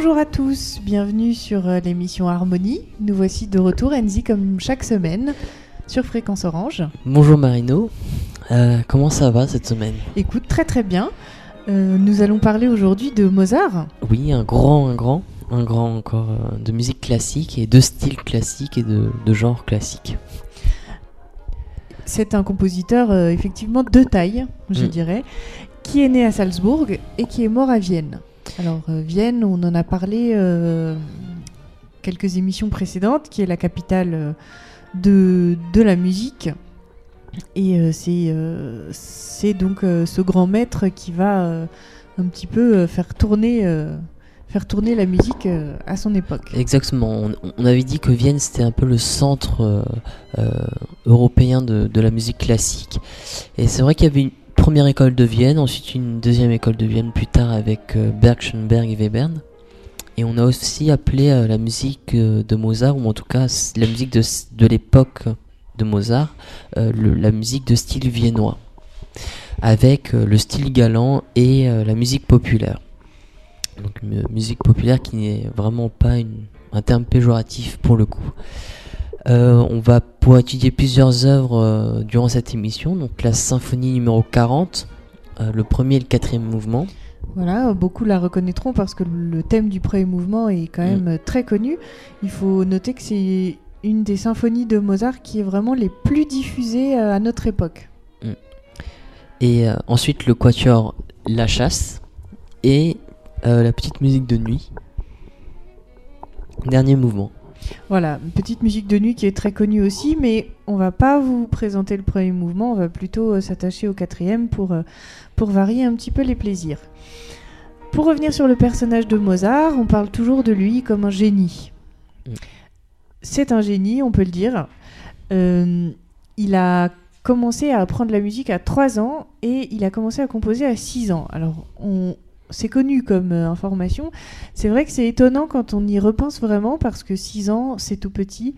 Bonjour à tous, bienvenue sur euh, l'émission Harmonie. Nous voici de retour, Enzi, comme chaque semaine, sur Fréquence Orange. Bonjour Marino, Euh, comment ça va cette semaine? Écoute, très très bien. Euh, nous allons parler aujourd'hui de Mozart. Oui, un grand, un grand, un grand encore euh, de musique classique et de style classique et de, de genre classique. C'est un compositeur effectivement de taille, je Mm. dirais, qui est né à Salzbourg et qui est mort à Vienne. Alors euh, Vienne, on en a parlé euh, quelques émissions précédentes, qui est la capitale euh, de, de la musique. Et c'est donc ce grand maître qui va un petit peu faire tourner faire tourner la musique à son époque. Exactement, on, avait dit que Vienne c'était un peu le centre européen de, de la musique classique. Et c'est vrai qu'il y avait une première école de Vienne, ensuite une deuxième école de Vienne plus tard avec euh, Berg, Schoenberg et Webern. Et on a aussi appelé euh, la musique euh, de Mozart, ou en tout cas la musique de, de l'époque de Mozart, la musique de style viennois, avec le style galant et la musique populaire. Donc une musique populaire qui n'est vraiment pas un terme péjoratif pour le coup. Euh, on va pouvoir étudier plusieurs œuvres euh, durant cette émission, donc la symphonie numéro 40, euh, le premier et le quatrième mouvement. Voilà, beaucoup la reconnaîtront parce que le thème du premier mouvement est quand même euh, très connu. Il faut noter que c'est une des symphonies de Mozart qui est vraiment les plus diffusées à notre époque. Et euh, ensuite le quatuor La Chasse et la petite musique de nuit. Dernier mouvement. Voilà, une petite musique de nuit qui est très connue aussi, mais on va pas vous présenter le premier mouvement, on va plutôt euh, s'attacher au quatrième pour, euh, pour varier un petit peu les plaisirs. Pour revenir sur le personnage de Mozart, on parle toujours de lui comme un génie. Mm. C'est un génie, on peut le dire. Euh, il a commencé à apprendre la musique à 3 ans et il a commencé à composer à 6 ans. Alors, on, c'est connu comme euh, information. C'est vrai que c'est étonnant quand on y repense vraiment parce que 6 ans, c'est tout petit.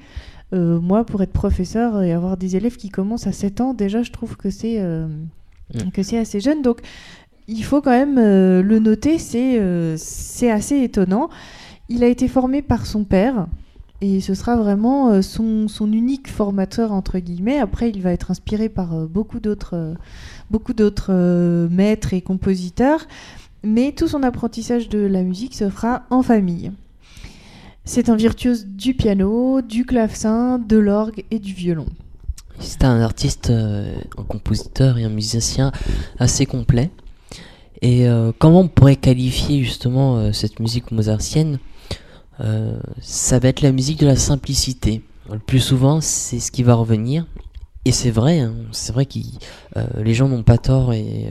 Euh, moi, pour être professeur et avoir des élèves qui commencent à 7 ans, déjà, je trouve que c'est euh, Mm. que c'est assez jeune. Donc, il faut quand même le noter, c'est c'est assez étonnant. Il a été formé par son père. Et ce sera vraiment son, son unique formateur, entre guillemets. Après, il va être inspiré par beaucoup d'autres beaucoup d'autres maîtres et compositeurs. Mais tout son apprentissage de la musique se fera en famille. C'est un virtuose du piano, du clavecin, de l'orgue et du violon. C'est un artiste, euh, un compositeur et un musicien assez complet. Et euh, comment on pourrait qualifier justement euh, cette musique mozartienne Ça va être la musique de la simplicité. Le plus souvent, c'est ce qui va revenir. Et c'est vrai, hein, c'est vrai que les gens n'ont pas tort et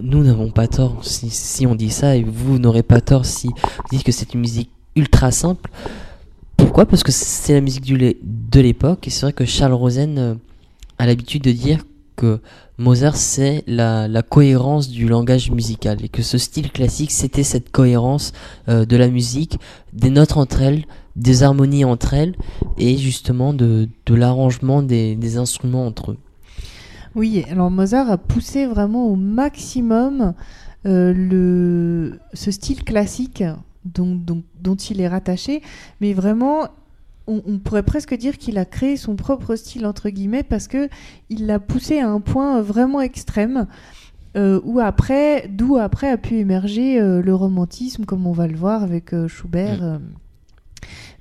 nous n'avons pas tort si, on dit ça et vous n'aurez pas tort si vous dites que c'est une musique ultra simple. Pourquoi? Parce que c'est la musique de l'époque et c'est vrai que Charles Rosen euh, a l'habitude de dire que Mozart c'est la, cohérence du langage musical et que ce style classique c'était cette cohérence euh, de la musique, des notes entre elles, des harmonies entre elles et justement de, l'arrangement des instruments entre eux. Oui, alors Mozart a poussé vraiment au maximum euh, le, ce style classique dont, dont- dont il est rattaché, mais vraiment, on, on pourrait presque dire qu'il a créé son propre style, entre guillemets, parce que il l'a poussé à un point vraiment extrême. euh, où après, d'où après a pu émerger euh, le romantisme, comme on va le voir avec Schubert. Mm.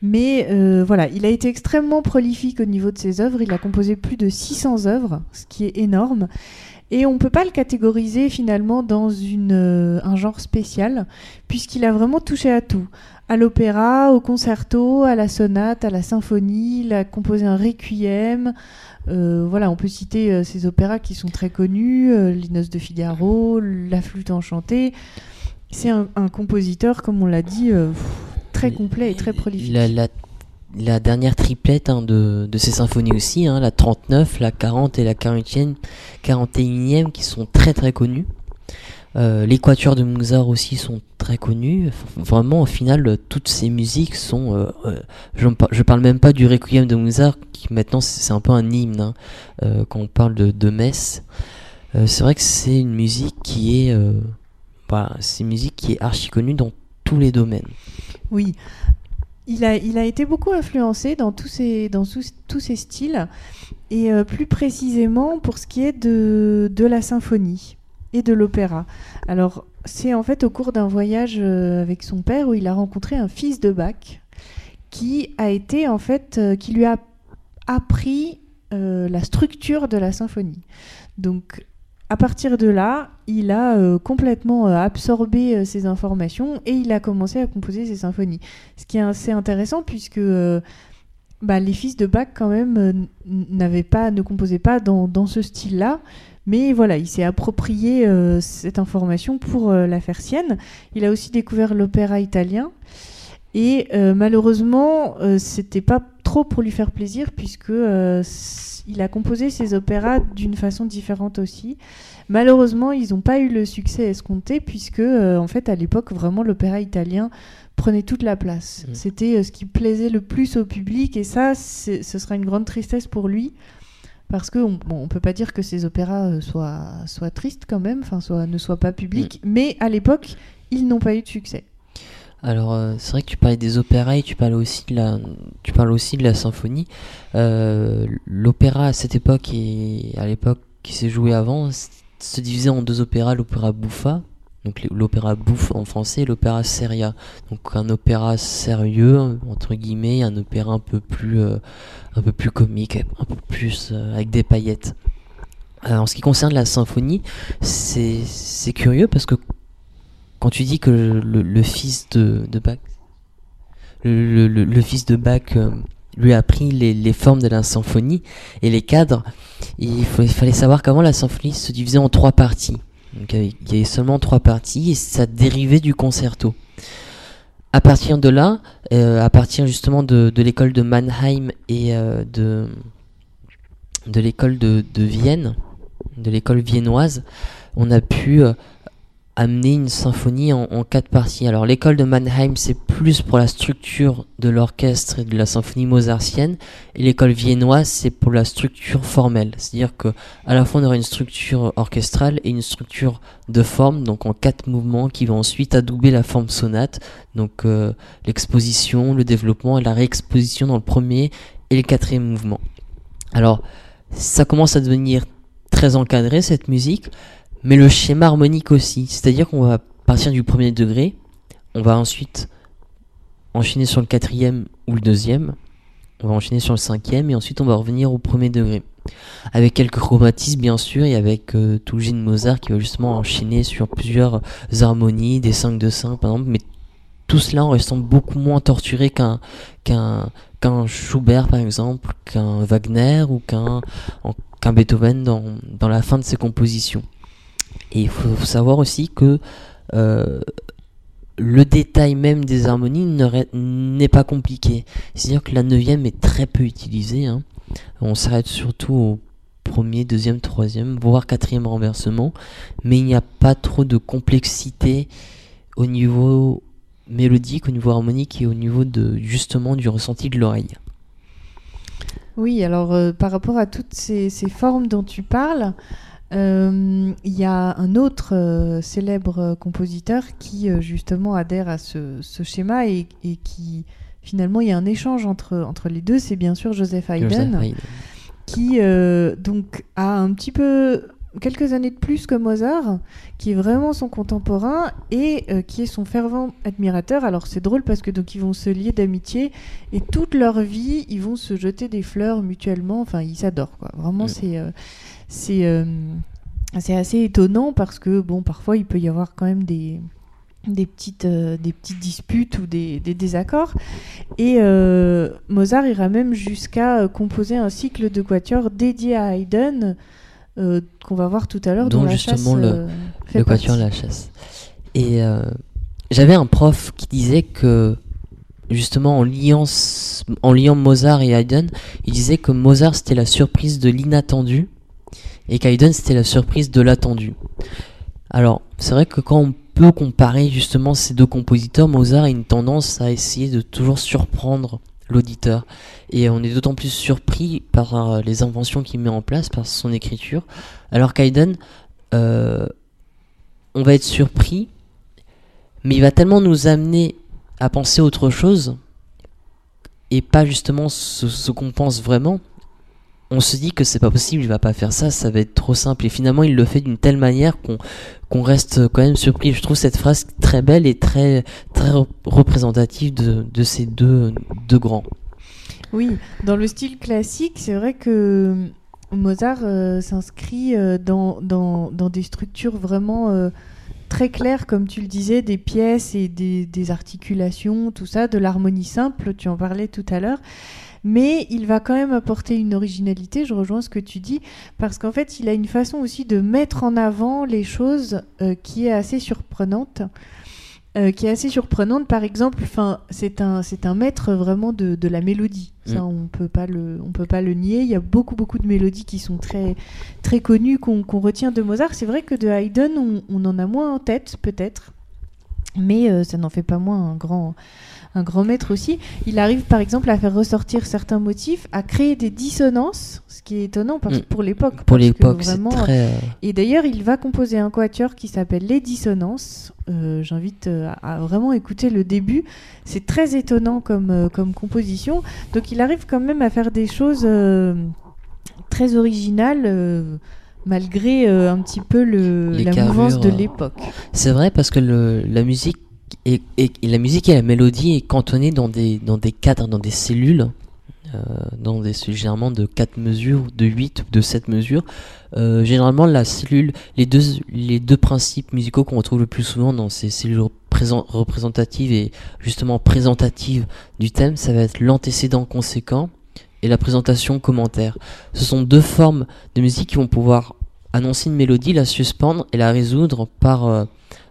Mais euh, voilà, il a été extrêmement prolifique au niveau de ses œuvres. Il a composé plus de 600 œuvres, ce qui est énorme. Et on ne peut pas le catégoriser finalement dans euh, un genre spécial, puisqu'il a vraiment touché à tout. À l'opéra, au concerto, à la sonate, à la symphonie. Il a composé un requiem. Euh, voilà, on peut citer ces opéras qui sont très connus, Les Noces de Figaro, La Flûte enchantée. C'est un, compositeur, comme on l'a dit, très complet et très prolifique. La, la, la dernière triplette hein, de, de ces symphonies aussi, hein, la 39, la 40 et la 40e, 41e qui sont très très connues. Euh, les quatuors de Mozart aussi sont très connus. Vraiment, au final, euh, toutes ces musiques sont. euh, euh, par- je parle même pas du Requiem de Mozart, qui maintenant c'est un peu un hymne hein, quand on parle de, de messe. C'est vrai que c'est une musique qui est. voilà, c'est une musique qui est archi connue dans tous les domaines. Oui, il a, été beaucoup influencé dans tous dans tous ces styles, et euh, plus précisément pour ce qui est de, de la symphonie et de l'opéra. Alors, c'est en fait au cours d'un voyage euh, avec son père où il a rencontré un fils de Bach qui a été en fait, euh, qui lui a appris la structure de la symphonie. Donc, à partir de là, il a euh, complètement euh, absorbé euh, ces informations et il a commencé à composer ses symphonies. Ce qui est assez intéressant puisque bah, les fils de Bach quand même n'avaient pas, ne composaient pas dans, dans ce style-là. Mais voilà, il s'est approprié cette information pour la faire sienne. Il a aussi découvert l'opéra italien. Et malheureusement, c'était pas trop pour lui faire plaisir puisque il a composé ses opéras d'une façon différente aussi. Malheureusement, ils n'ont pas eu le succès escompté puisque, euh, en fait, à l'époque, vraiment, l'opéra italien prenait toute la place. Mmh. C'était euh, ce qui plaisait le plus au public et ça, ce sera une grande tristesse pour lui parce que on, bon, peut pas dire que ces opéras euh, soient, soient tristes quand même, enfin, ne soient pas publics, mmh. mais à l'époque, ils n'ont pas eu de succès. Alors euh, c'est vrai que tu parlais des opéras et tu parles aussi de la, tu aussi de la symphonie. Euh, l'opéra à cette époque et à l'époque qui s'est joué avant se divisait en deux opéras, l'opéra bouffa, donc l'opéra bouffe en français, et l'opéra seria. Donc un opéra sérieux entre guillemets, un opéra un peu plus, euh, un peu plus comique, un peu plus avec des paillettes. en ce qui concerne la symphonie, c'est curieux parce que quand tu dis que le, fils de, Bach, le, fils de Bach euh, lui a appris les, formes de la symphonie et les cadres, il, fallait savoir qu'avant la symphonie se divisait en trois parties. Donc il y avait seulement trois parties et ça dérivait du concerto. À partir de là, euh, à partir justement de, l'école de Mannheim et euh, de, de l'école de, Vienne, de l'école viennoise, on a pu amener une symphonie en, quatre parties. Alors l'école de Mannheim c'est plus pour la structure de l'orchestre et de la symphonie mozartienne et l'école viennoise c'est pour la structure formelle. C'est-à-dire que à la fois on aura une structure orchestrale et une structure de forme donc en quatre mouvements qui vont ensuite adouber la forme sonate. Donc euh, l'exposition, le développement et la réexposition dans le premier et le quatrième mouvement. Alors ça commence à devenir très encadré cette musique mais le schéma harmonique aussi. C'est-à-dire qu'on va partir du premier degré, on va ensuite enchaîner sur le quatrième ou le deuxième, on va enchaîner sur le cinquième et ensuite on va revenir au premier degré. Avec quelques chromatismes bien sûr et avec euh, tout le de Mozart qui va justement enchaîner sur plusieurs harmonies, des 5 de 5 par exemple, mais tout cela en restant beaucoup moins torturé qu'un qu'un qu'un Schubert par exemple, qu'un Wagner ou qu'un qu'un Beethoven dans, dans la fin de ses compositions. Et il faut savoir aussi que euh, le détail même des harmonies n'est pas compliqué. C'est-à-dire que la neuvième est très peu utilisée. Hein. On s'arrête surtout au premier, deuxième, troisième, voire quatrième renversement. Mais il n'y a pas trop de complexité au niveau mélodique, au niveau harmonique et au niveau de justement du ressenti de l'oreille. Oui, alors euh, par rapport à toutes ces, formes dont tu parles, il y a un autre euh, célèbre compositeur qui euh, justement adhère à ce, schéma et, qui finalement il y a un échange entre, entre les deux, c'est bien sûr Joseph Haydn, qui donc a un petit peu quelques années de plus que Mozart, qui est vraiment son contemporain et qui est son fervent admirateur. Alors c'est drôle parce que donc ils vont se lier d'amitié et toute leur vie ils vont se jeter des fleurs mutuellement. Enfin ils s'adorent quoi. Vraiment c'est euh, c'est assez étonnant parce que bon parfois il peut y avoir quand même des des petites, euh, des petites disputes ou des, des désaccords. Et euh, Mozart ira même jusqu'à composer un cycle de quatuors dédié à Haydn, qu'on va voir tout à l'heure. Dont, justement le, le quatuor La Chasse. Et j'avais un prof qui disait que, justement, en liant, en liant Mozart et Haydn, il disait que Mozart c'était la surprise de l'inattendu et Kaiden c'était la surprise de l'attendu. Alors, c'est vrai que quand on peut comparer justement ces deux compositeurs, Mozart a une tendance à essayer de toujours surprendre l'auditeur. Et on est d'autant plus surpris par euh, les inventions qu'il met en place, par son écriture. Alors qu'Haydn, euh, on va être surpris, mais il va tellement nous amener à penser autre chose et pas justement ce, qu'on pense vraiment. On se dit que c'est pas possible, il va pas faire ça, ça va être trop simple. Et finalement, il le fait d'une telle manière qu'on reste quand même surpris. Je trouve cette phrase très belle et très, très représentative de, de ces deux, deux grands. Oui, dans le style classique, c'est vrai que Mozart euh, s'inscrit euh, dans, dans, dans, des structures vraiment euh, très claires, comme tu le disais, des pièces et des, des articulations, tout ça, de l'harmonie simple, tu en parlais tout à l'heure. Mais il va quand même apporter une originalité, je rejoins ce que tu dis, parce qu'en fait, il a une façon aussi de mettre en avant les choses qui est assez surprenante. Euh, qui est assez surprenante. Par exemple, c'est un, c'est un maître vraiment de, de la mélodie. Ça, mm. on peut pas le, on peut pas le nier. Il y a beaucoup, beaucoup de mélodies qui sont très, très connues qu'on, retient de Mozart. C'est vrai que de Haydn, on, on, en a moins en tête, peut-être, mais euh, ça n'en fait pas moins un grand, un grand maître aussi. Il arrive par exemple à faire ressortir certains motifs, à créer des dissonances, ce qui est étonnant parce, mm. pour l'époque. Pour l'époque, c'est très... Euh, Et d'ailleurs, il va composer un quatuor qui s'appelle Les Dissonances. Euh, j'invite euh, à vraiment écouter le début. C'est très étonnant comme, comme composition. Donc il arrive quand même à faire des choses très originales malgré un petit peu le, la mouvance de l'époque. C'est vrai parce que le, la musique et, la musique et la mélodie est cantonnée dans des, dans des cadres, dans des cellules, euh, dans des généralement de 4 mesures, de 8 ou de 7 mesures. Euh, généralement, la cellule, les deux, les deux principes musicaux qu'on retrouve le plus souvent dans ces cellules représentatives et justement présentatives du thème, ça va être l'antécédent conséquent et la présentation commentaire. Ce sont deux formes de musique qui vont pouvoir annoncer une mélodie, la suspendre et la résoudre par euh,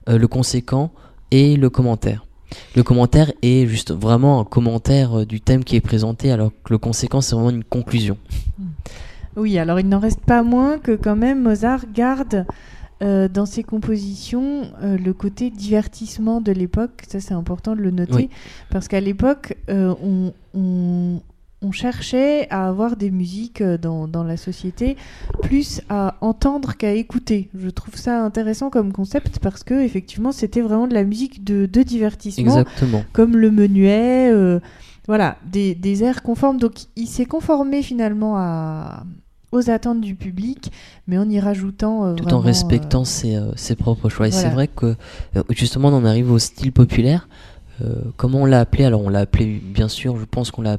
le conséquent et le commentaire. Le commentaire est juste vraiment un commentaire euh, du thème qui est présenté, alors que le conséquent, c'est vraiment une conclusion. Hmm. Oui, alors il n'en reste pas moins que quand même Mozart garde euh, dans ses compositions euh, le côté divertissement de l'époque. Ça, c'est important de le noter, parce qu'à l'époque, on, on cherchait à avoir des musiques euh, dans, dans la société plus à entendre qu'à écouter. Je trouve ça intéressant comme concept parce que effectivement c'était vraiment de la musique de, de divertissement, Exactement. comme le menuet, euh, voilà, des, des, airs conformes. Donc il s'est conformé finalement à, aux attentes du public, mais en y rajoutant euh, tout en respectant ses, ses, propres choix. Et c'est vrai que justement on en arrive au style populaire. comment on l'a appelé? Alors on l'a appelé bien sûr, je pense qu'on l'a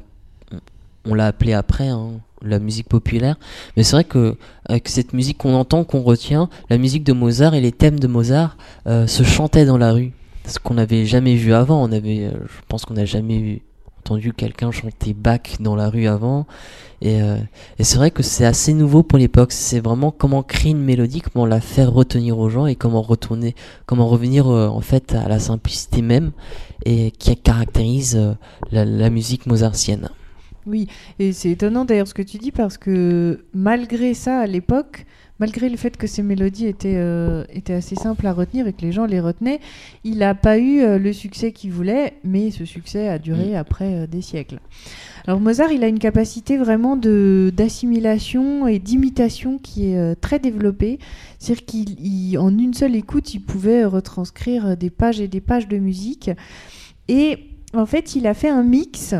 on l'a appelé après, hein, la musique populaire. Mais c'est vrai que avec cette musique qu'on entend, qu'on retient, la musique de Mozart et les thèmes de Mozart euh, se chantaient dans la rue. Ce qu'on n'avait jamais vu avant. On avait, euh, je pense qu'on n'a jamais entendu quelqu'un chanter Bach dans la rue avant. Euh, et, c'est vrai que c'est assez nouveau pour l'époque. C'est vraiment comment créer une mélodie, comment la faire retenir aux gens et comment retourner, comment revenir en fait à la simplicité même et qui caractérise la musique mozartienne. Oui, et c'est étonnant d'ailleurs ce que tu dis parce que malgré ça, à l'époque, malgré le fait que ces mélodies étaient, euh, étaient assez simples à retenir et que les gens les retenaient, il n'a pas eu euh, le succès qu'il voulait, mais ce succès a duré mm. après euh, des siècles. Alors Mozart, il a une capacité vraiment de d'assimilation et d'imitation qui est très développée. C'est-à-dire qu'en une seule écoute, il pouvait retranscrire des pages et des pages de musique. Et en fait, il a fait un mix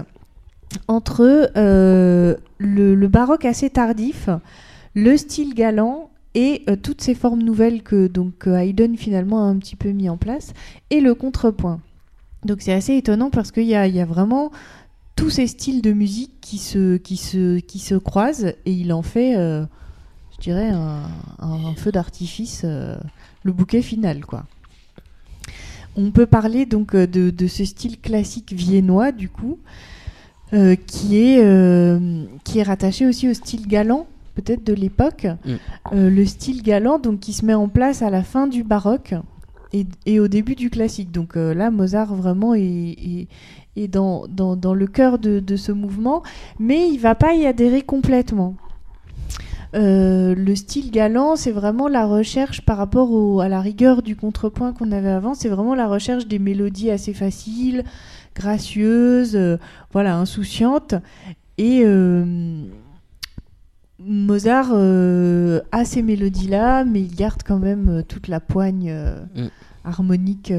entre euh, le, baroque assez tardif, le style galant et euh, toutes ces formes nouvelles que donc Haydn finalement a un petit peu mis en place, et le contrepoint. Donc c'est assez étonnant parce qu'il y, a, vraiment tous ces styles de musique qui se, croisent et il en fait, euh, je dirais, un, feu d'artifice, le bouquet final, quoi. On peut parler donc de ce style classique viennois, du coup, euh, qui, est, euh, qui est rattaché aussi au style galant, peut-être de l'époque. Mm. Euh, le style galant, donc, qui se met en place à la fin du baroque et, et au début du classique. Donc là, Mozart vraiment est, est, dans, dans, dans, le cœur de, de, ce mouvement, mais il va pas y adhérer complètement. le style galant, c'est vraiment la recherche par rapport à la rigueur du contrepoint qu'on avait avant. C'est vraiment la recherche des mélodies assez faciles, gracieuse, euh, voilà, insouciante. Et euh, Mozart euh, a ces mélodies-là, mais il garde quand même toute la poigne mm. harmonique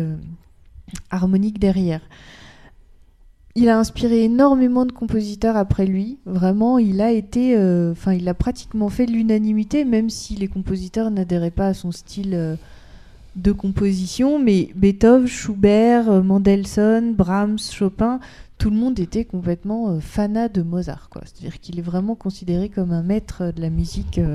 harmonique derrière. Il a inspiré énormément de compositeurs après lui. Vraiment, il a été, enfin, il a pratiquement fait l'unanimité, même si les compositeurs n'adhéraient pas à son style de composition. Mais Beethoven, Schubert, Mendelssohn, Brahms, Chopin, tout le monde était complètement euh, fanat de Mozart. C'est-à-dire qu'il est vraiment considéré comme un maître de la musique. Euh,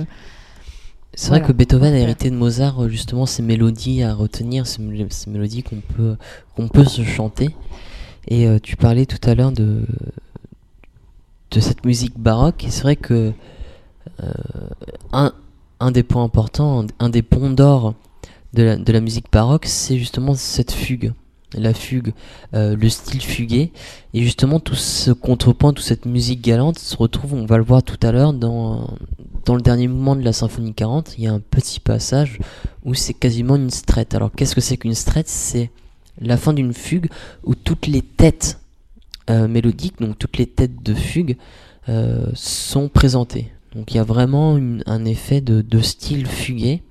c'est vrai que Beethoven a hérité de Mozart euh, justement ces mélodies à retenir, ces, mélodies qu'on peut, qu'on peut se chanter. Et tu parlais tout à l'heure de, de cette musique baroque, et c'est vrai que un, un des points importants, un des ponts d'or de la, de la musique baroque, c'est justement cette fugue la fugue, euh, le style fugué. Et justement, tout ce contrepoint, toute cette musique galante se retrouve, on va le voir tout à l'heure, dans, dans le dernier mouvement de la symphonie 40. Il y a un petit passage où c'est quasiment une strette. Alors, qu'est-ce que c'est qu'une strette? C'est la fin d'une fugue où toutes les têtes euh, mélodiques, donc toutes les têtes de fugue, euh, sont présentées. Donc, il y a vraiment un effet de, de style fugué,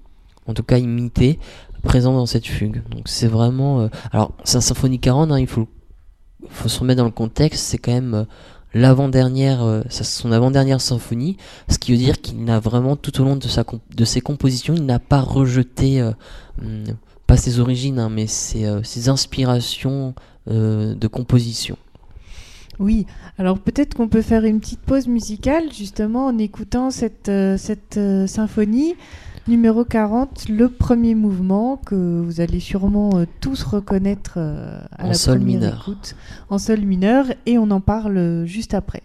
en tout cas imité, présent dans cette fugue. Donc c'est vraiment... Euh, alors c'est un symphonie 40, hein, il faut, se remettre dans le contexte, c'est quand même euh, l'avant-dernière, euh, son avant-dernière symphonie, ce qui veut dire qu'il n'a vraiment tout au long de ses compositions, il n'a pas rejeté, hmm, pas ses origines, hein, mais ses, ses, inspirations de composition. Oui, alors peut-être qu'on peut faire une petite pause musicale justement en écoutant cette, cette symphonie. Numéro 40, le premier mouvement que vous allez sûrement euh, tous reconnaître euh, à la sol première mineur. écoute en sol mineur et on en parle euh, juste après.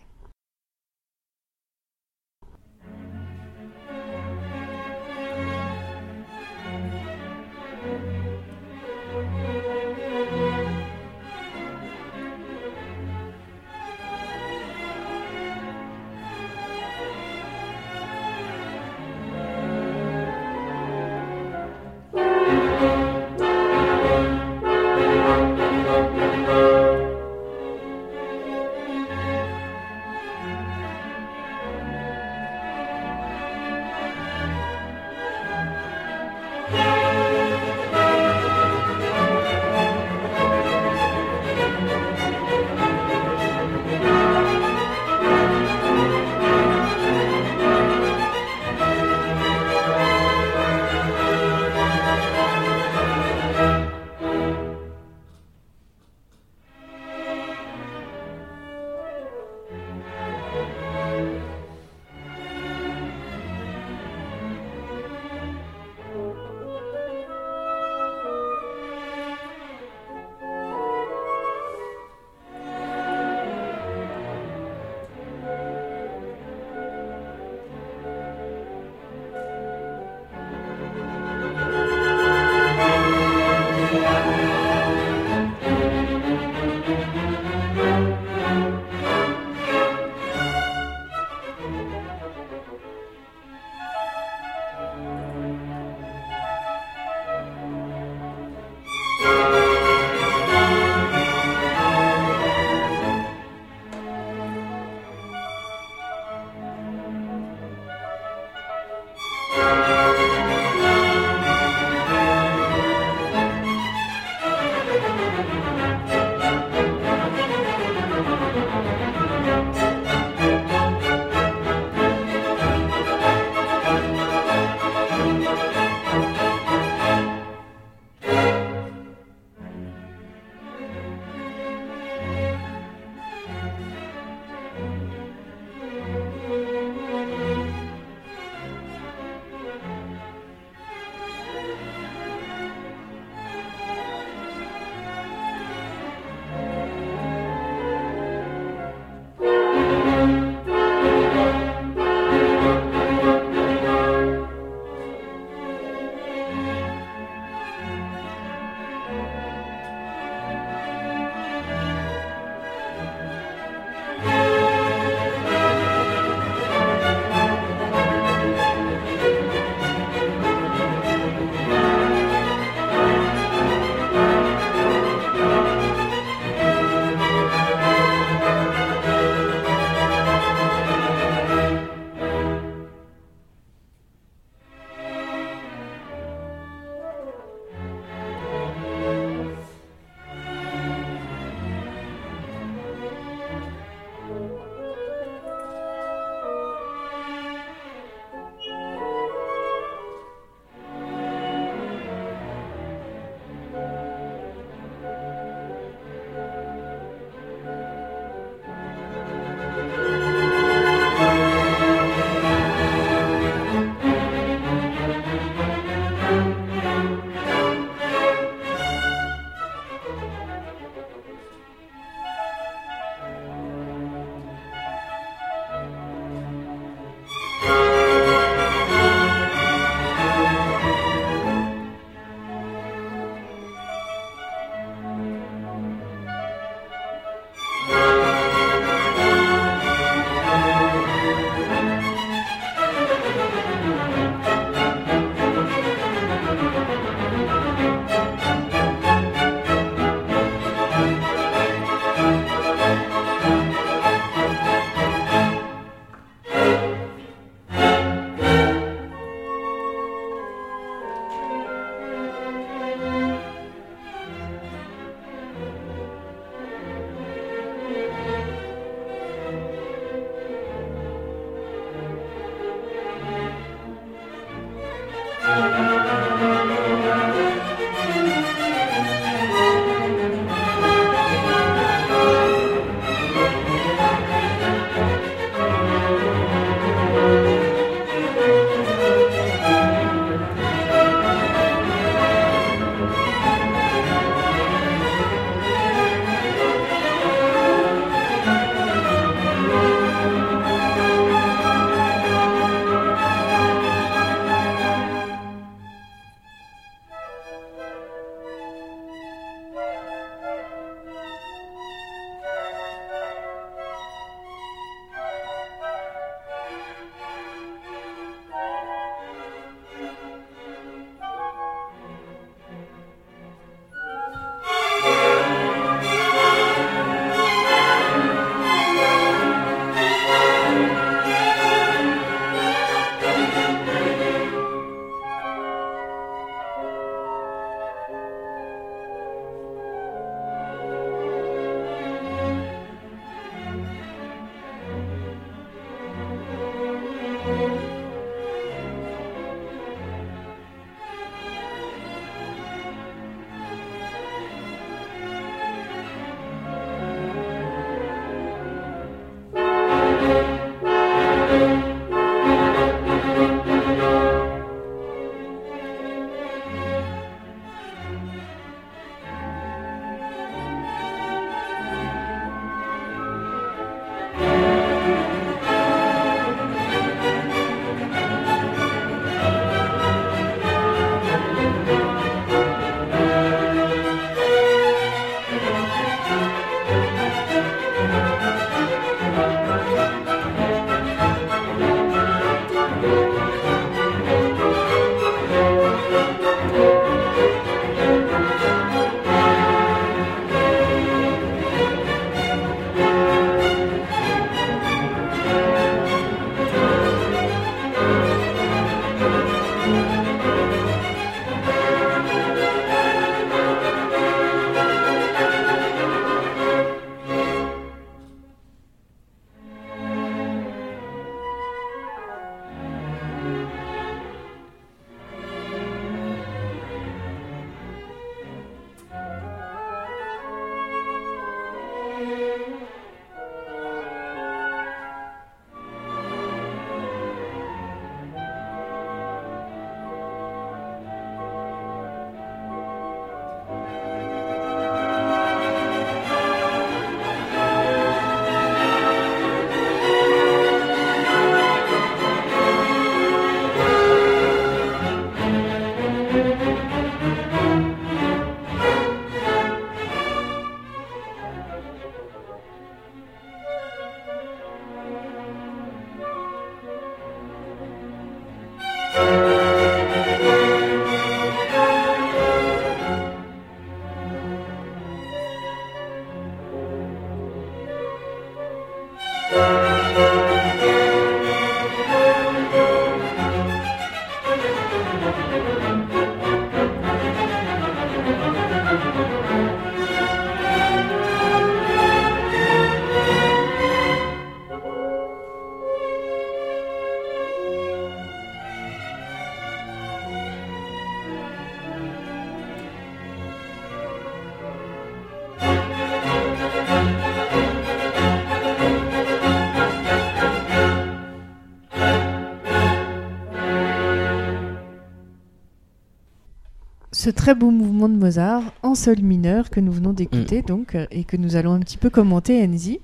Ce très beau mouvement de Mozart en sol mineur que nous venons d'écouter Mm. donc euh, et que nous allons un petit peu commenter Enzi.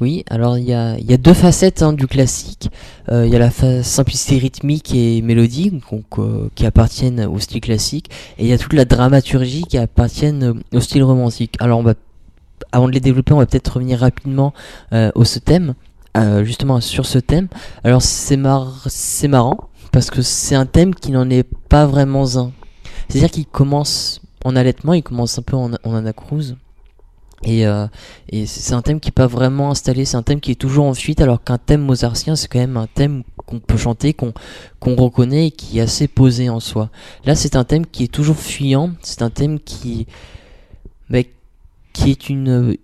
Oui, alors il y a, il y a deux facettes hein, du classique. Euh, Il y a la simplicité rythmique et mélodique donc, euh, qui appartiennent au style classique, et il y a toute la dramaturgie qui appartiennent au style romantique. Alors on va, avant de les développer, on va peut-être revenir rapidement euh, au ce thème, justement sur ce thème. Alors c'est mar c'est marrant parce que c'est un thème qui n'en est pas vraiment un. C'est-à-dire qu'il commence en allaitement, il commence un peu en, en euh, et c'est un thème qui n'est pas vraiment installé, c'est un thème qui est toujours en fuite, alors qu'un thème mozartien, c'est quand même un thème qu'on peut chanter, qu'on reconnaît et qui est assez posé en soi. Là, c'est un thème qui est toujours fuyant, c'est un thème qui, est une,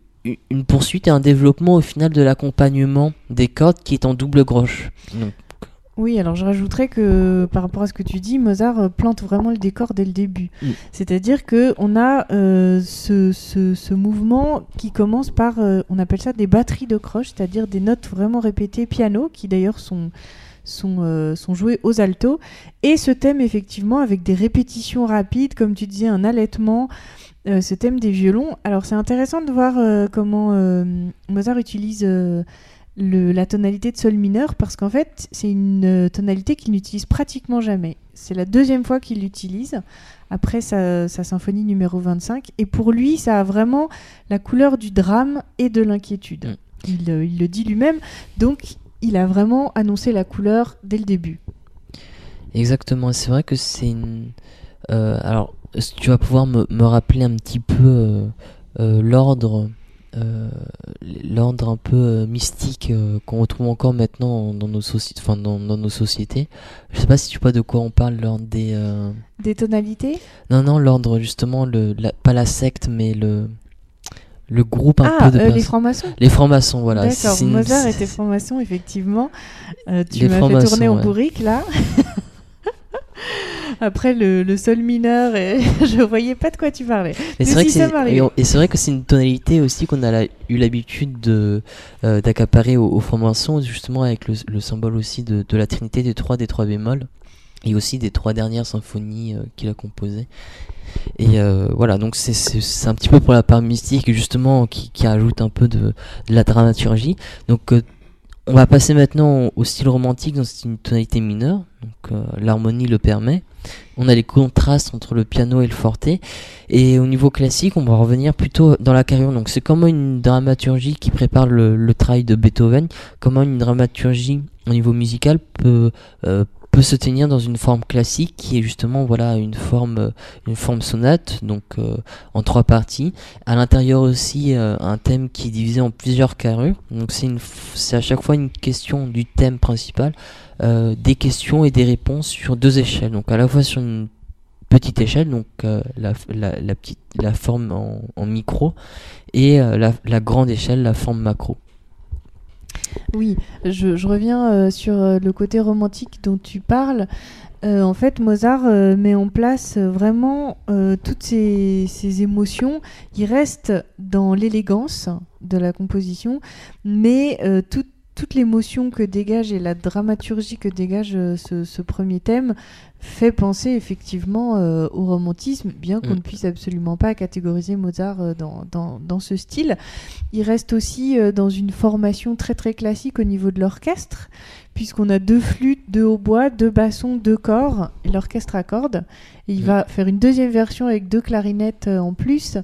poursuite et un développement au final de l'accompagnement des cordes qui est en double groche. Oui, alors je rajouterais que par rapport à ce que tu dis, Mozart euh, plante vraiment le décor dès le début. Mm. C'est-à-dire que on a euh, ce, ce- ce mouvement qui commence par, euh, on appelle ça des batteries de croche, c'est-à-dire des notes vraiment répétées piano, qui d'ailleurs sont sont, euh, aux altos, et ce thème effectivement avec des répétitions rapides, comme tu disais, un allaitement, euh, ce thème des violons. Alors c'est intéressant de voir euh, comment Mozart utilise le- la tonalité de sol mineur parce qu'en fait c'est une euh, tonalité qu'il n'utilise pratiquement jamais. C'est la deuxième fois qu'il l'utilise après sa, sa symphonie numéro 25 et pour lui ça a vraiment la couleur du drame et de l'inquiétude. Mm. Il, euh, il le dit lui-même donc il a vraiment annoncé la couleur dès le début. Exactement, c'est vrai que c'est une... euh, alors, tu vas pouvoir me, me rappeler un petit peu euh, euh, l'ordre euh, l'ordre un peu euh, mystique euh, qu'on retrouve encore maintenant dans nos, soci- enfin, dans, dans nos sociétés. Je sais pas si tu vois de quoi on parle, l'ordre des... euh, Des tonalités? Non, non, l'ordre justement, le, la- pas la secte, mais le, le groupe un Ah, peu de euh, les francs-maçons Les francs-maçons, voilà. D'accord, Mozart était franc-maçon, effectivement. Tu m'as fait tourner en ouais. bourrique, là. Après le, le sol mineur, et je voyais pas de quoi tu parlais. Mais c'est vrai si, que c'est vrai que une tonalité aussi qu'on a la- eu l'habitude de euh, d'accaparer au, au franc-maçon justement avec le, le symbole aussi de, de la Trinité des trois des trois bémols et aussi des trois dernières symphonies euh, qu'il a composées. Et euh, voilà, donc c'est- un petit peu pour la part mystique justement qui, qui ajoute un peu de, de la dramaturgie. Donc euh, on va passer maintenant au, style romantique, c'est une tonalité mineure, donc euh, l'harmonie le permet. On a les contrastes entre le piano et le forte. Et au niveau classique, on va revenir plutôt dans la carrière. Donc c'est comment une dramaturgie qui prépare le, le travail de Beethoven, comment une dramaturgie au niveau musical peut, euh, peut se tenir dans une forme classique qui est justement voilà une forme, euh, une forme sonate, donc euh, en trois parties. À l'intérieur aussi euh, un thème qui est divisé en plusieurs carrés. Donc c'est une c'est à chaque fois une question du thème principal, euh, des questions et des réponses sur deux échelles. Donc à la fois sur une petite échelle, donc euh, la, la, la petite, la forme en, en micro, et euh, la, la grande échelle, la forme macro. Oui, je, reviens euh, sur euh, le côté romantique dont tu parles. Euh, en fait, Mozart met en place vraiment toutes ces, ces émotions. Il reste dans l'élégance de la composition, mais tout- toute l'émotion que dégage et la dramaturgie que dégage euh, ce, ce premier thème fait penser effectivement euh, au romantisme, bien qu'on Mm. ne puisse absolument pas catégoriser Mozart euh, dans, dans- dans ce style. Il reste aussi dans une formation très très classique au niveau de l'orchestre, puisqu'on a deux flûtes, deux hautbois, deux bassons, deux corps, et l'orchestre à cordes. Et il Mm. va faire une deuxième version avec deux clarinettes en plus,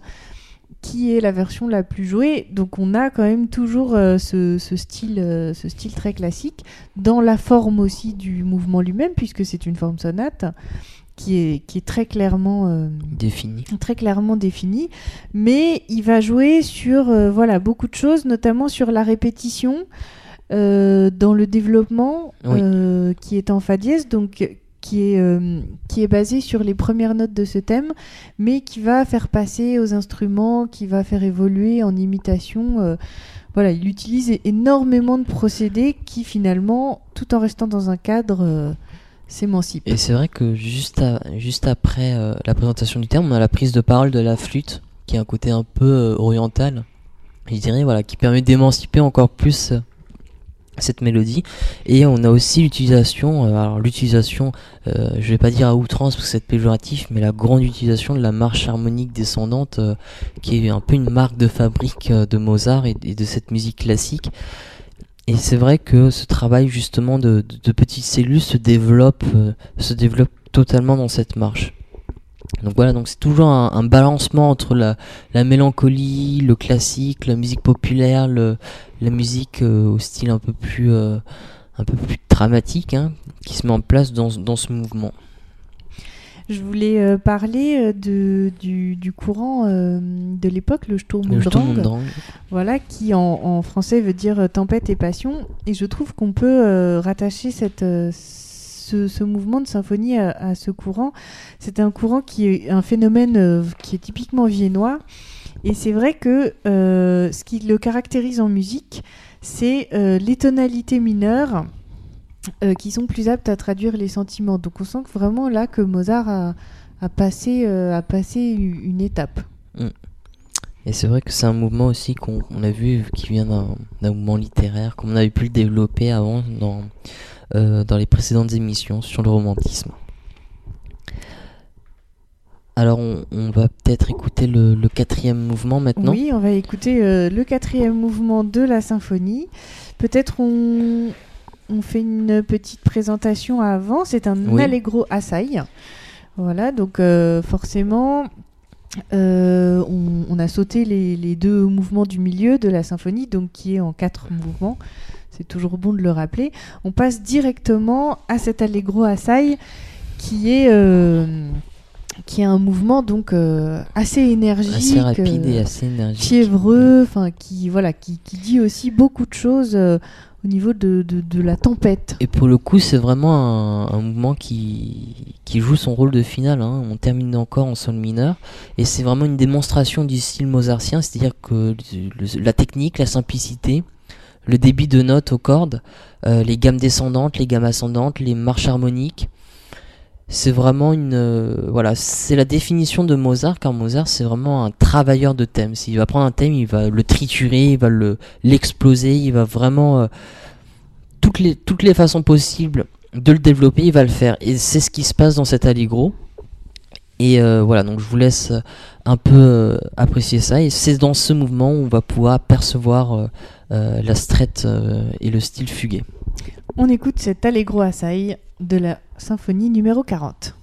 qui est la version la plus jouée. Donc on a quand même toujours euh, ce, ce style, euh, ce style très classique, dans la forme aussi du mouvement lui-même, puisque c'est une forme sonate. Qui est, qui est très clairement euh, Défini. très clairement défini, mais il va jouer sur voilà beaucoup de choses, notamment sur la répétition dans le développement Oui. qui est en fa dièse, donc qui est euh, qui est basé sur les premières notes de ce thème, mais qui va faire passer aux instruments, qui va faire évoluer en imitation. euh, voilà, il utilise énormément de procédés qui finalement, tout en restant dans un cadre, euh, s'émancipent. Et c'est vrai que juste, juste après la présentation du terme, on a la prise de parole de la flûte, qui a un côté un peu oriental, je dirais, voilà, qui permet d'émanciper encore plus cette mélodie. Et on a aussi l'utilisation alors l'utilisation je vais pas dire à outrance parce que c'est péjoratif mais la grande utilisation de la marche harmonique descendante qui est un peu une marque de fabrique de Mozart et, de cette musique classique. Et c'est vrai que ce travail justement de, de, petites cellules se développe se développe totalement dans cette marche donc voilà, donc c'est toujours un, balancement entre la, mélancolie, le classique, la musique populaire, le, la musique euh, au style un peu plus, euh, un peu plus dramatique, hein, qui se met en place dans, dans ce mouvement. Je voulais euh, parler de, du, du courant de l'époque, le Sturm und Drang, voilà, qui en, en, français veut dire tempête et passion. Et je trouve qu'on peut rattacher cette ce, mouvement de symphonie à, ce courant. C'est un courant qui est un phénomène euh, qui est typiquement viennois. Et c'est vrai que euh, ce qui le caractérise en musique, c'est euh, les tonalités mineures qui sont plus aptes à traduire les sentiments. Donc on sent que vraiment là que Mozart a, passé, une étape. Mm. Et c'est vrai que c'est un mouvement aussi qu'on a vu qui vient d'un mouvement littéraire, comme on avait pu le développer avant dans euh, dans les précédentes émissions sur le romantisme. Alors on, va peut-être écouter le, quatrième mouvement maintenant. Oui, on va écouter euh, le quatrième mouvement de la symphonie. Peut-être on, on, fait une petite présentation avant. C'est un allegro assai. Voilà, donc euh, forcément, on, a sauté les, les, deux mouvements du milieu de la symphonie, donc qui est en quatre mouvements c'est toujours bon de le rappeler, on passe directement à cet allegro assai qui est euh, qui est un mouvement donc euh, assez énergique, assez rapide et euh, assez énergique, fiévreux, enfin qui voilà qui, qui, dit aussi beaucoup de choses au niveau de, de, la tempête. Et pour le coup, c'est vraiment un, mouvement qui, qui joue son rôle de finale. Hein. On termine encore en sol mineur. Et c'est vraiment une démonstration du style mozartien, c'est-à-dire que la technique, la simplicité, le débit de notes aux cordes, euh, les gammes descendantes, les gammes ascendantes, les marches harmoniques. C'est vraiment une euh, voilà, c'est la définition de Mozart car Mozart c'est vraiment un travailleur de thèmes. S'il va prendre un thème, il va le triturer, il va le l'exploser, il va vraiment euh, toutes les toutes les façons possibles de le développer, il va le faire et c'est ce qui se passe dans cet allegro. Et voilà, donc je vous laisse un peu apprécier ça. Et c'est dans ce mouvement où on va pouvoir percevoir la strette euh, et le style fugué. On écoute cet Allegro Assai de la symphonie numéro 40.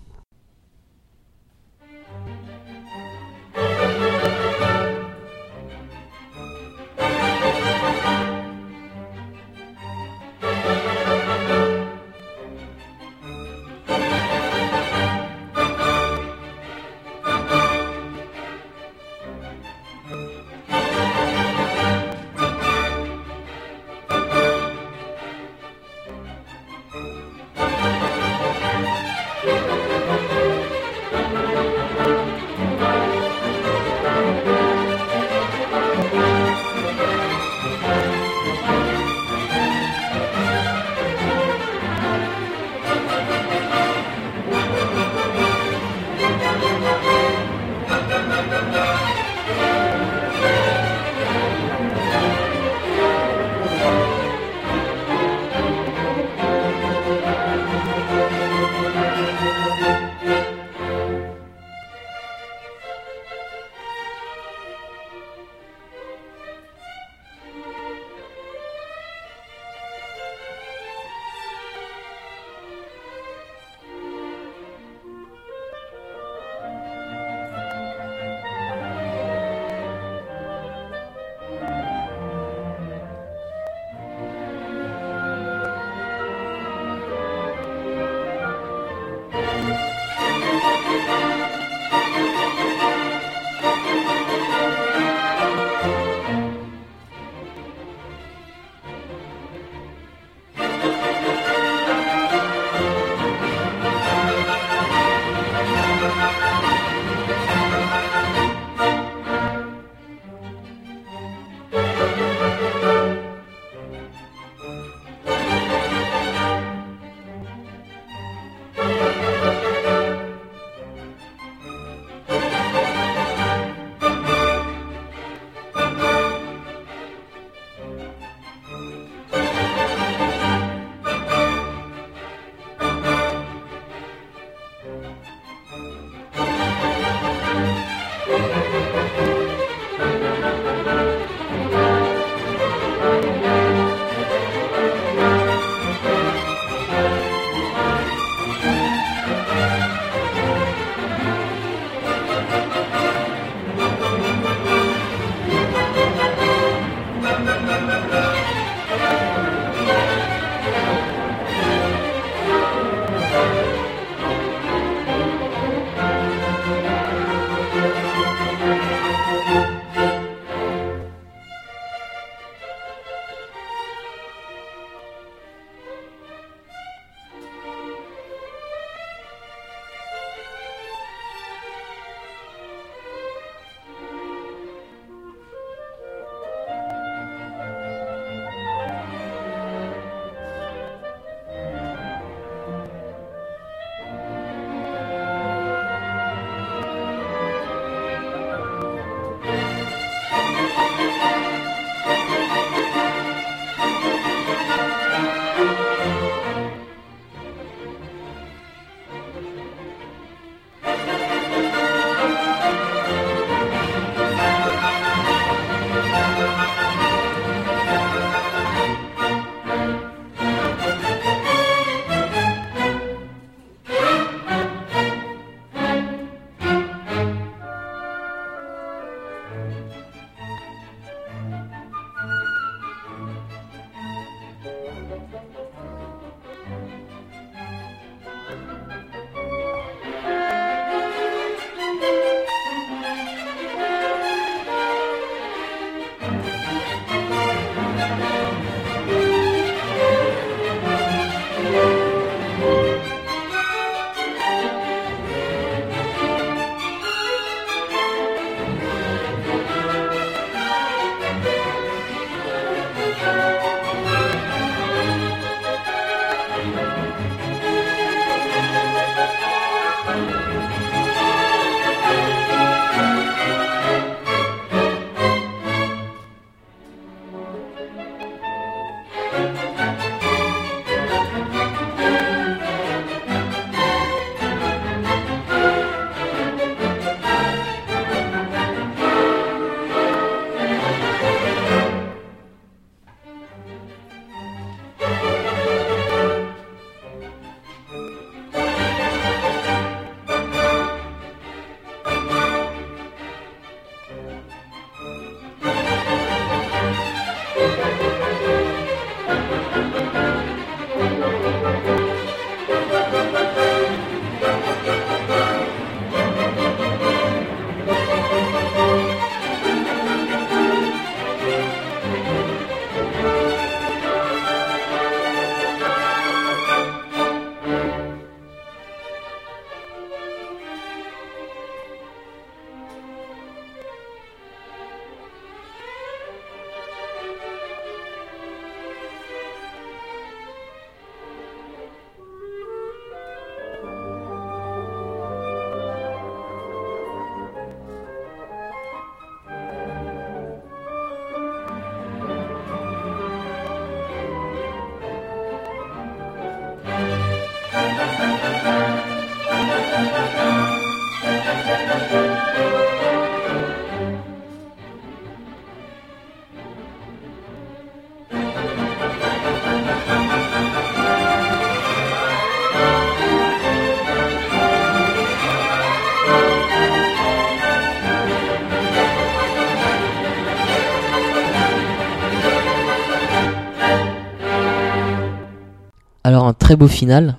Beau final.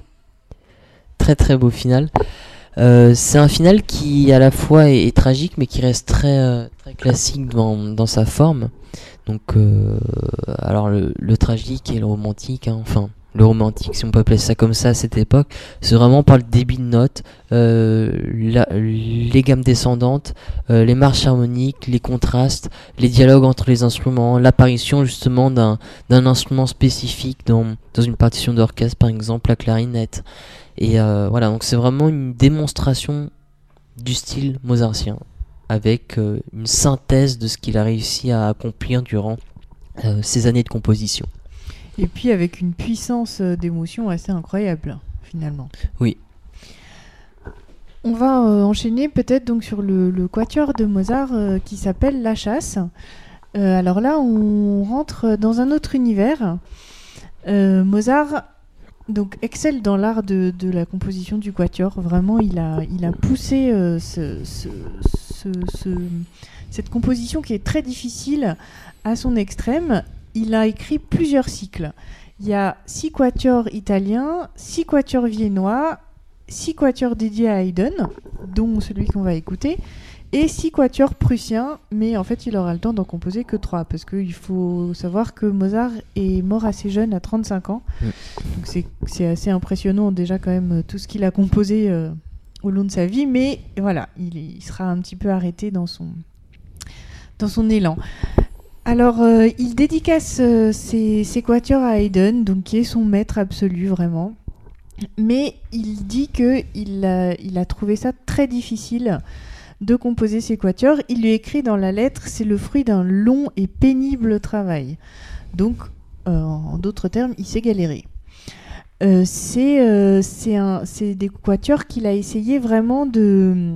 Très très beau final. Euh, c'est un final qui à la fois est, tragique mais qui reste très, euh, classique dans, sa forme. Donc euh, alors le, le, tragique et le romantique, hein, enfin le romantique si on peut appeler ça comme ça à cette époque, c'est vraiment par le débit de notes, les gammes descendantes, les marches harmoniques, les contrastes, les dialogues entre les instruments, l'apparition justement d'un instrument spécifique dans, dans une partition d'orchestre par exemple la clarinette. Et euh, voilà, donc c'est vraiment une démonstration du style mozartien, avec euh, une synthèse de ce qu'il a réussi à accomplir durant euh, ces années de composition. Et puis avec une puissance d'émotion assez incroyable, finalement. Oui. On va enchaîner peut-être donc sur le, le, quatuor de Mozart qui s'appelle La Chasse. alors là, on rentre dans un autre univers. Mozart donc excelle dans l'art de, la composition du quatuor. Vraiment, il a, il a poussé euh, cette composition qui est très difficile à son extrême. Il a écrit plusieurs cycles. Il y a six quatuors italiens, six quatuors viennois, six quatuors dédiés à Haydn, dont celui qu'on va écouter, et six quatuors prussiens, mais en fait il aura le temps d'en composer que trois, parce qu'il faut savoir que Mozart est mort assez jeune, à 35 ans. Mm. Donc c'est assez impressionnant déjà quand même tout ce qu'il a composé euh, au long de sa vie, mais voilà, il, sera un petit peu arrêté dans son, dans son élan. Alors, euh, il dédicace euh, ses, quatuors à Haydn, donc qui est son maître absolu vraiment. Mais il dit que il a trouvé ça très difficile de composer ses quatuors. Il lui écrit dans la lettre C'est le fruit d'un long et pénible travail. Donc, euh, en d'autres termes, il s'est galéré. C'est des quatuors qu'il a essayé vraiment de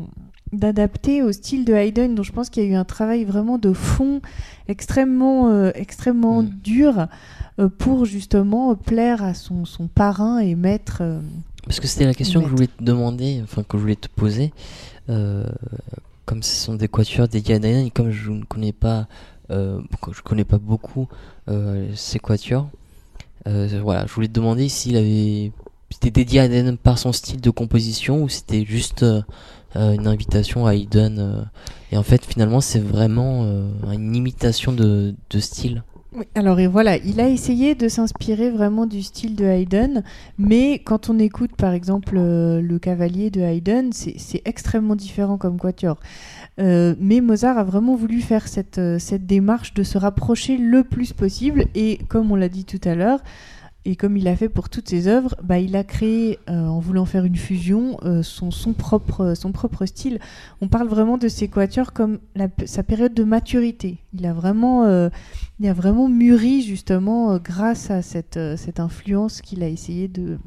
d'adapter au style de Haydn, dont je pense qu'il y a eu un travail vraiment de fond extrêmement, extrêmement mm. dur pour justement plaire à son, son parrain et maître. Parce que c'était la question que je voulais te demander, enfin que je voulais te poser. Euh, comme ce sont des quatuors des et comme je ne connais pas, euh, je connais pas beaucoup euh, ces quatuors, voilà, je voulais te demander s'il avait c'était dédié à par son style de composition ou c'était juste une invitation à Haydn et en fait finalement c'est vraiment une imitation de, style alors et voilà, il a essayé de s'inspirer vraiment du style de Haydn, mais quand on écoute par exemple euh, le Cavalier de Haydn, c'est extrêmement différent comme quatuor. Euh, mais Mozart a vraiment voulu faire euh, cette démarche de se rapprocher le plus possible, et comme on l'a dit tout à l'heure, et comme il a fait pour toutes ses œuvres, bah, il a créé, euh, en voulant faire une fusion, euh, son, son, propre, son propre style. On parle vraiment de ses quatuors comme sa période de maturité. Il a vraiment, euh, il a vraiment mûri justement grâce à cette, cette influence qu'il a essayé de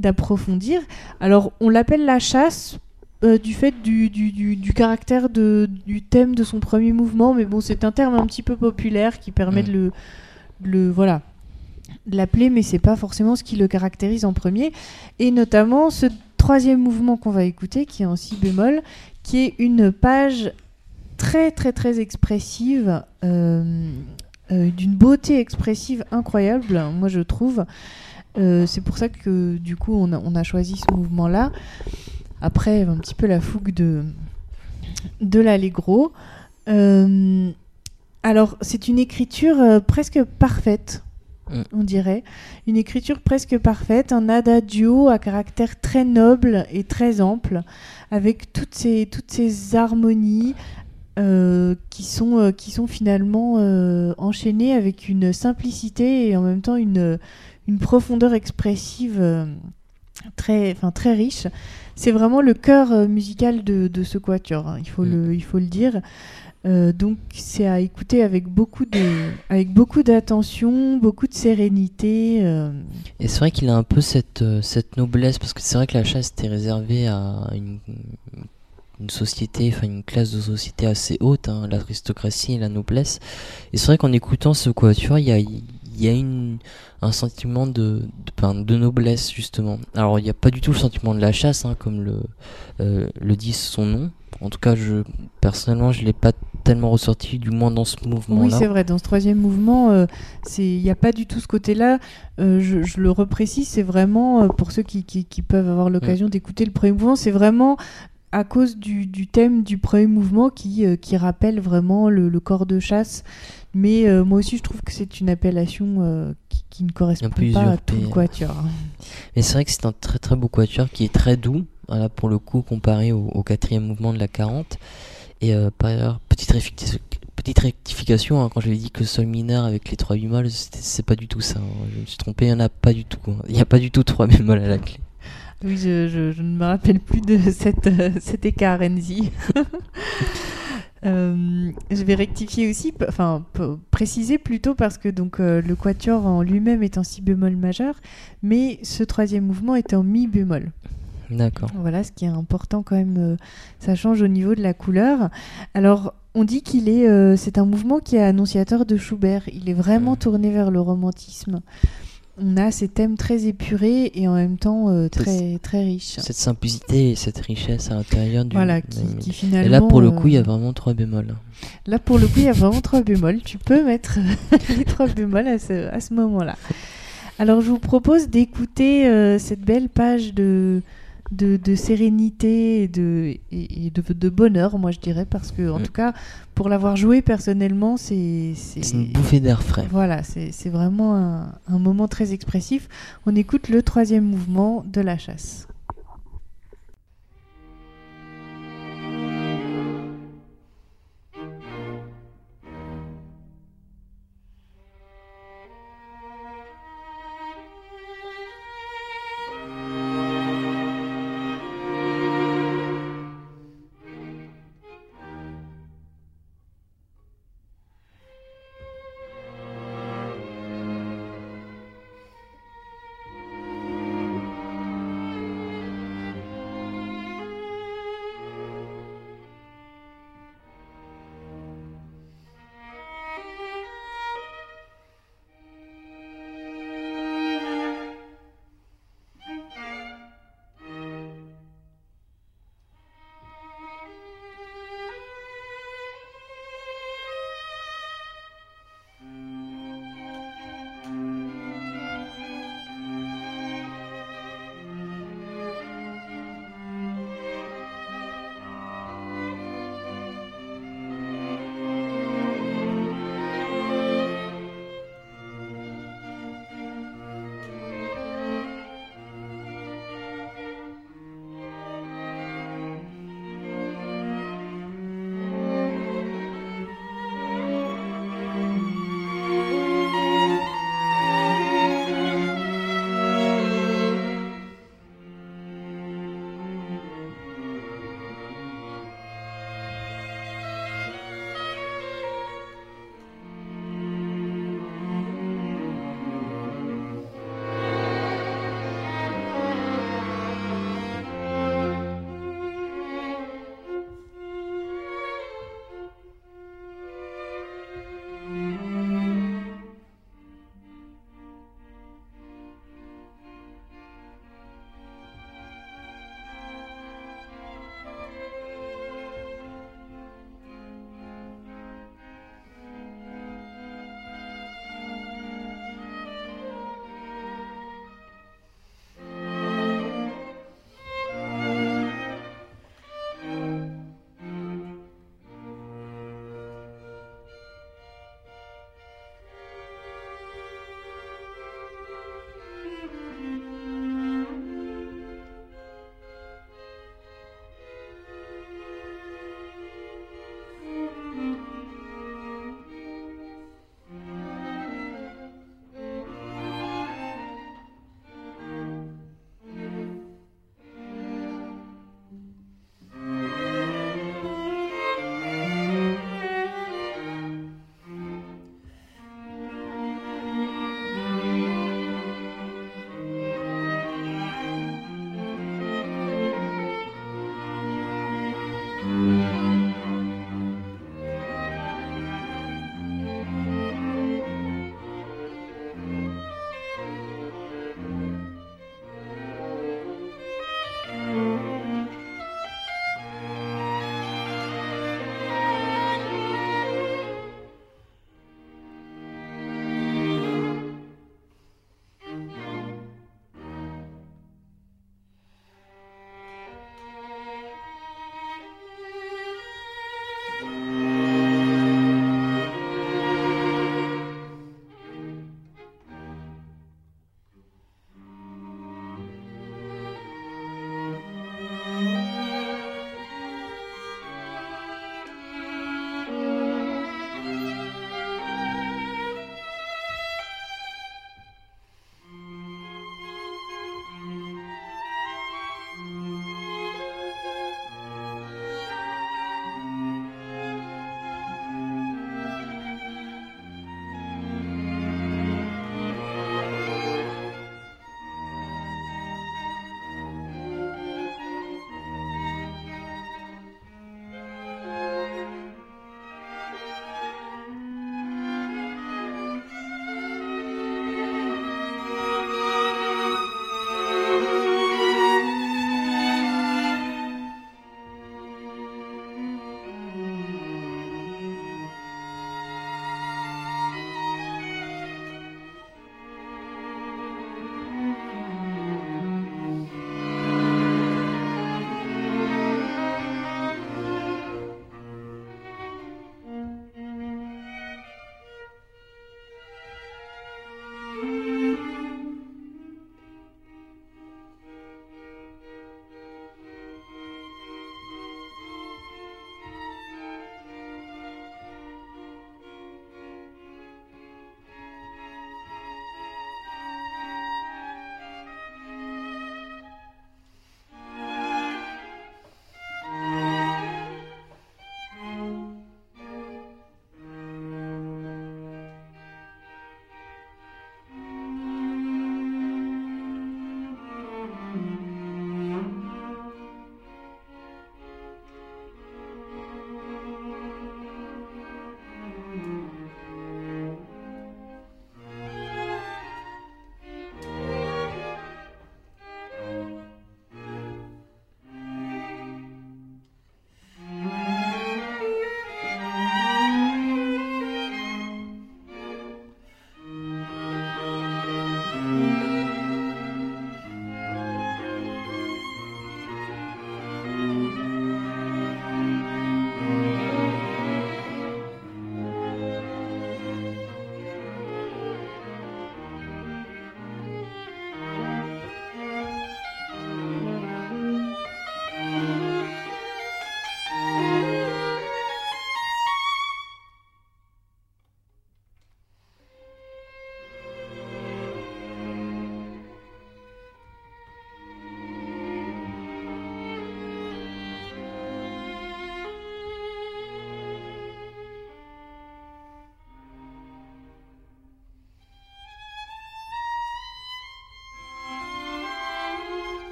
d'approfondir. Alors, on l'appelle la chasse du fait du, du, du, caractère de, du thème de son premier mouvement, mais bon, c'est un terme un petit peu populaire qui permet de le, le voilà l'appeler, mais c'est pas forcément ce qui le caractérise en premier. Et notamment ce troisième mouvement qu'on va écouter, qui est en si bémol, qui est une page très très très expressive, euh, euh, d'une beauté expressive incroyable, moi je trouve. Euh, c'est pour ça que du coup on a, on a choisi ce mouvement-là. Après un petit peu la fougue de, de l'allegro. alors c'est une écriture presque parfaite Mm. on dirait. Une écriture presque parfaite, un adagio à caractère très noble et très ample, avec toutes ces, toutes ces harmonies euh, qui, sont, euh, qui sont finalement euh, enchaînées avec une simplicité et en même temps une, une profondeur expressive très, très riche. C'est vraiment le cœur musical de, de ce quatuor, hein, il, faut mm. le, il faut le dire. Euh, donc c'est à écouter avec beaucoup de, avec beaucoup d'attention, beaucoup de sérénité. Euh. Et c'est vrai qu'il a un peu cette, euh, cette noblesse parce que c'est vrai que la chasse était réservée à une, une société, enfin une classe de société assez haute, hein, l'aristocratie et la noblesse. Et c'est vrai qu'en écoutant ce quatuor, il y a, il y a une, un sentiment de, de, de, noblesse justement. Alors il n'y a pas du tout le sentiment de la chasse, hein, comme le, le dit son nom. En tout cas, je personnellement, je l'ai pas tellement ressorti, du moins dans ce mouvement-là. Oui, c'est vrai. Dans ce troisième mouvement, euh, il n'y a pas du tout ce côté-là. Euh, je, le reprécise, c'est vraiment, euh, pour ceux qui, qui, peuvent avoir l'occasion mm. d'écouter le premier mouvement, c'est vraiment à cause du, du, thème du premier mouvement qui, qui rappelle vraiment le, le, corps de chasse. Mais moi aussi, je trouve que c'est une appellation qui, qui, ne correspond pas à tout le quatuor. Mais c'est vrai que c'est un très très beau quatuor qui est très doux, voilà, pour le coup, comparé au, au quatrième mouvement de la 40. Et euh, par ailleurs, petite, petite rectification, hein, quand j'avais dit que sol mineur avec les trois bémols, c'est pas du tout ça. Hein. Je me suis trompé, il n'y en a pas du tout. Hein. Il n'y a pas du tout trois bémols à la clé. Oui, je, je, ne me rappelle plus de cette, euh, cet écart, Enzi. Euh, je vais rectifier aussi, enfin préciser plutôt parce que donc le quatuor en lui-même est en si bémol majeur, mais ce troisième mouvement est en mi bémol. D'accord. Voilà, ce qui est important quand même, euh, ça change au niveau de la couleur. Alors, on dit qu'il est, euh, c'est un mouvement qui est annonciateur de Schubert. Il est vraiment tourné vers le romantisme. On a ces thèmes très épurés et en même temps euh, très très riches. Cette simplicité et cette richesse à l'intérieur du. Voilà, qui, finalement. Et là, pour le coup, il y a vraiment trois bémols. Là, pour le coup, il y a vraiment trois bémols. Tu peux mettre les trois bémols à ce, à ce moment-là. Alors, je vous propose d'écouter cette belle page de de, sérénité et, de, et, de, bonheur, moi je dirais, parce que en mm. tout cas, pour l'avoir joué personnellement, c'est... C'est une bouffée d'air frais. Voilà, c'est vraiment un, un moment très expressif. On écoute le troisième mouvement de la chasse.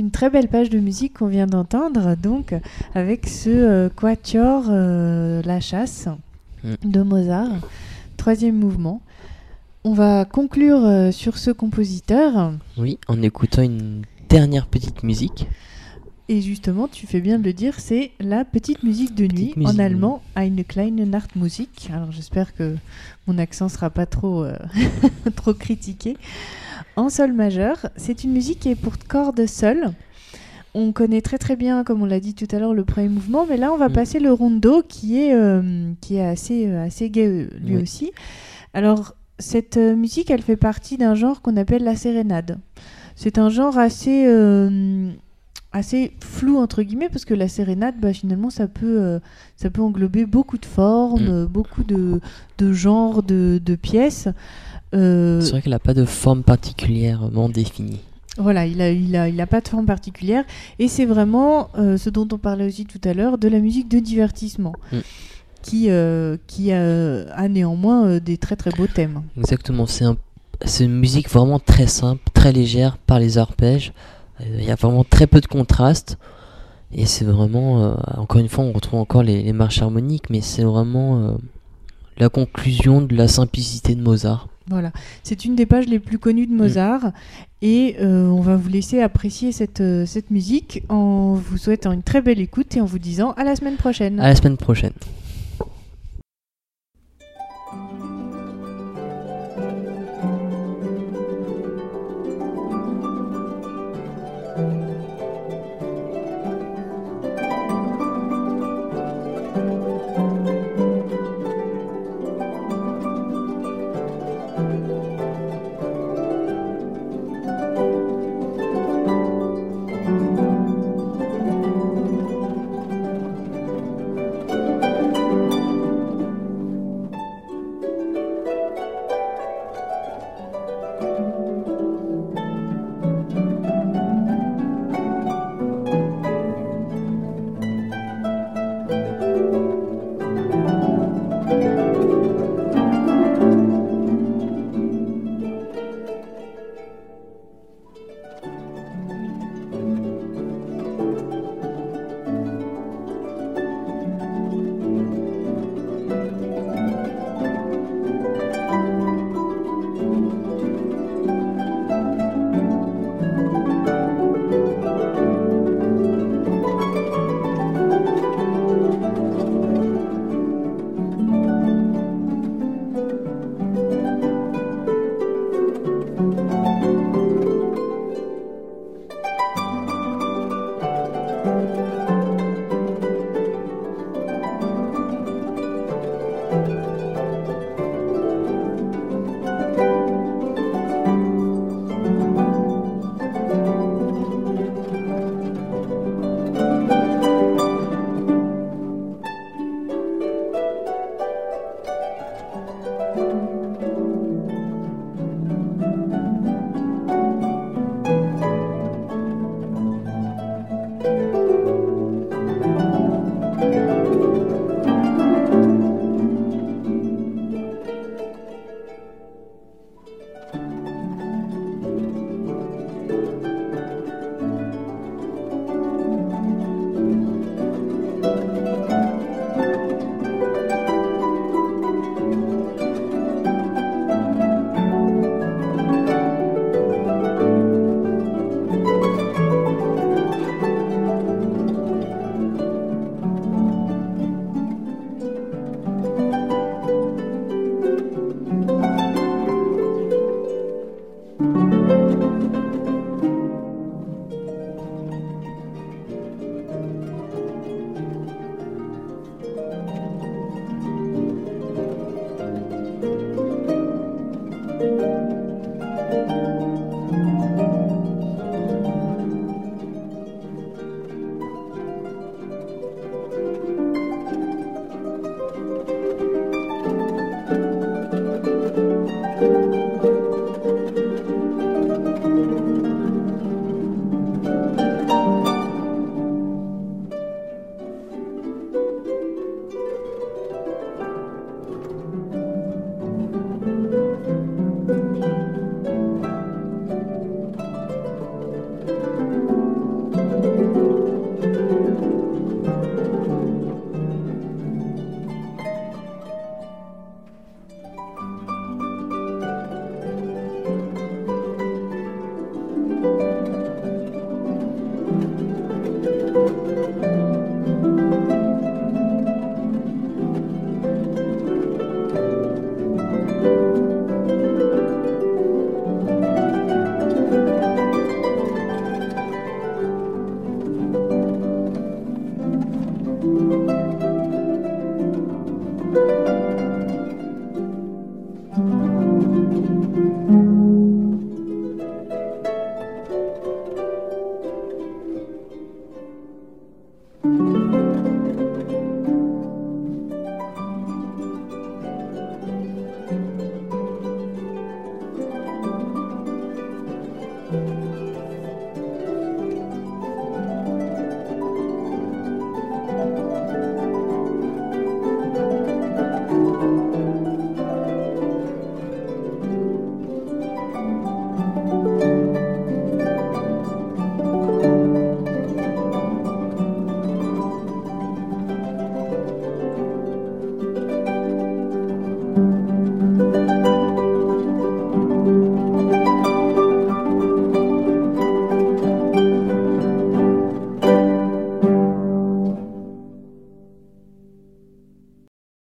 Une très belle page de musique qu'on vient d'entendre, donc avec ce euh, quatuor euh, La Chasse Mm. de Mozart, troisième mouvement. On va conclure euh, sur ce compositeur. Oui, en écoutant une dernière petite musique. Et justement, tu fais bien de le dire, c'est la petite musique de nuit, musique en allemand, Eine kleine Nachtmusik. Alors j'espère que mon accent sera pas trop, trop critiqué. En sol majeur, c'est une musique qui est pour cordes seules. On connaît très très bien, comme on l'a dit tout à l'heure, le premier mouvement, mais là on va Mm. passer le rondo qui est, euh, qui est assez, euh, assez gai euh, lui Oui. aussi. Alors cette euh, musique, elle fait partie d'un genre qu'on appelle la sérénade. C'est un genre assez, euh, assez flou entre guillemets parce que la sérénade, bah, finalement, ça peut, euh, ça peut englober beaucoup de formes, Mm. beaucoup de, de genres, de, de pièces. Euh, C'est vrai qu'elle n'a pas de forme particulièrement définie. voilà, il a, il a, il a pas de forme particulière et c'est vraiment euh, ce dont on parlait aussi tout à l'heure, de la musique de divertissement. Mm. Qui, euh, qui a, a néanmoins des très très beaux thèmes. Exactement, c'est un, c'est une musique vraiment très simple, très légère par les arpèges. Il y a vraiment très peu de contraste. Et c'est vraiment, euh, encore une fois, on retrouve encore les, les marches harmoniques, mais c'est vraiment euh, la conclusion de la simplicité de Mozart. Voilà, c'est une des pages les plus connues de Mozart et euh, on va vous laisser apprécier cette, euh, cette musique en vous souhaitant une très belle écoute et en vous disant à la semaine prochaine. À la semaine prochaine.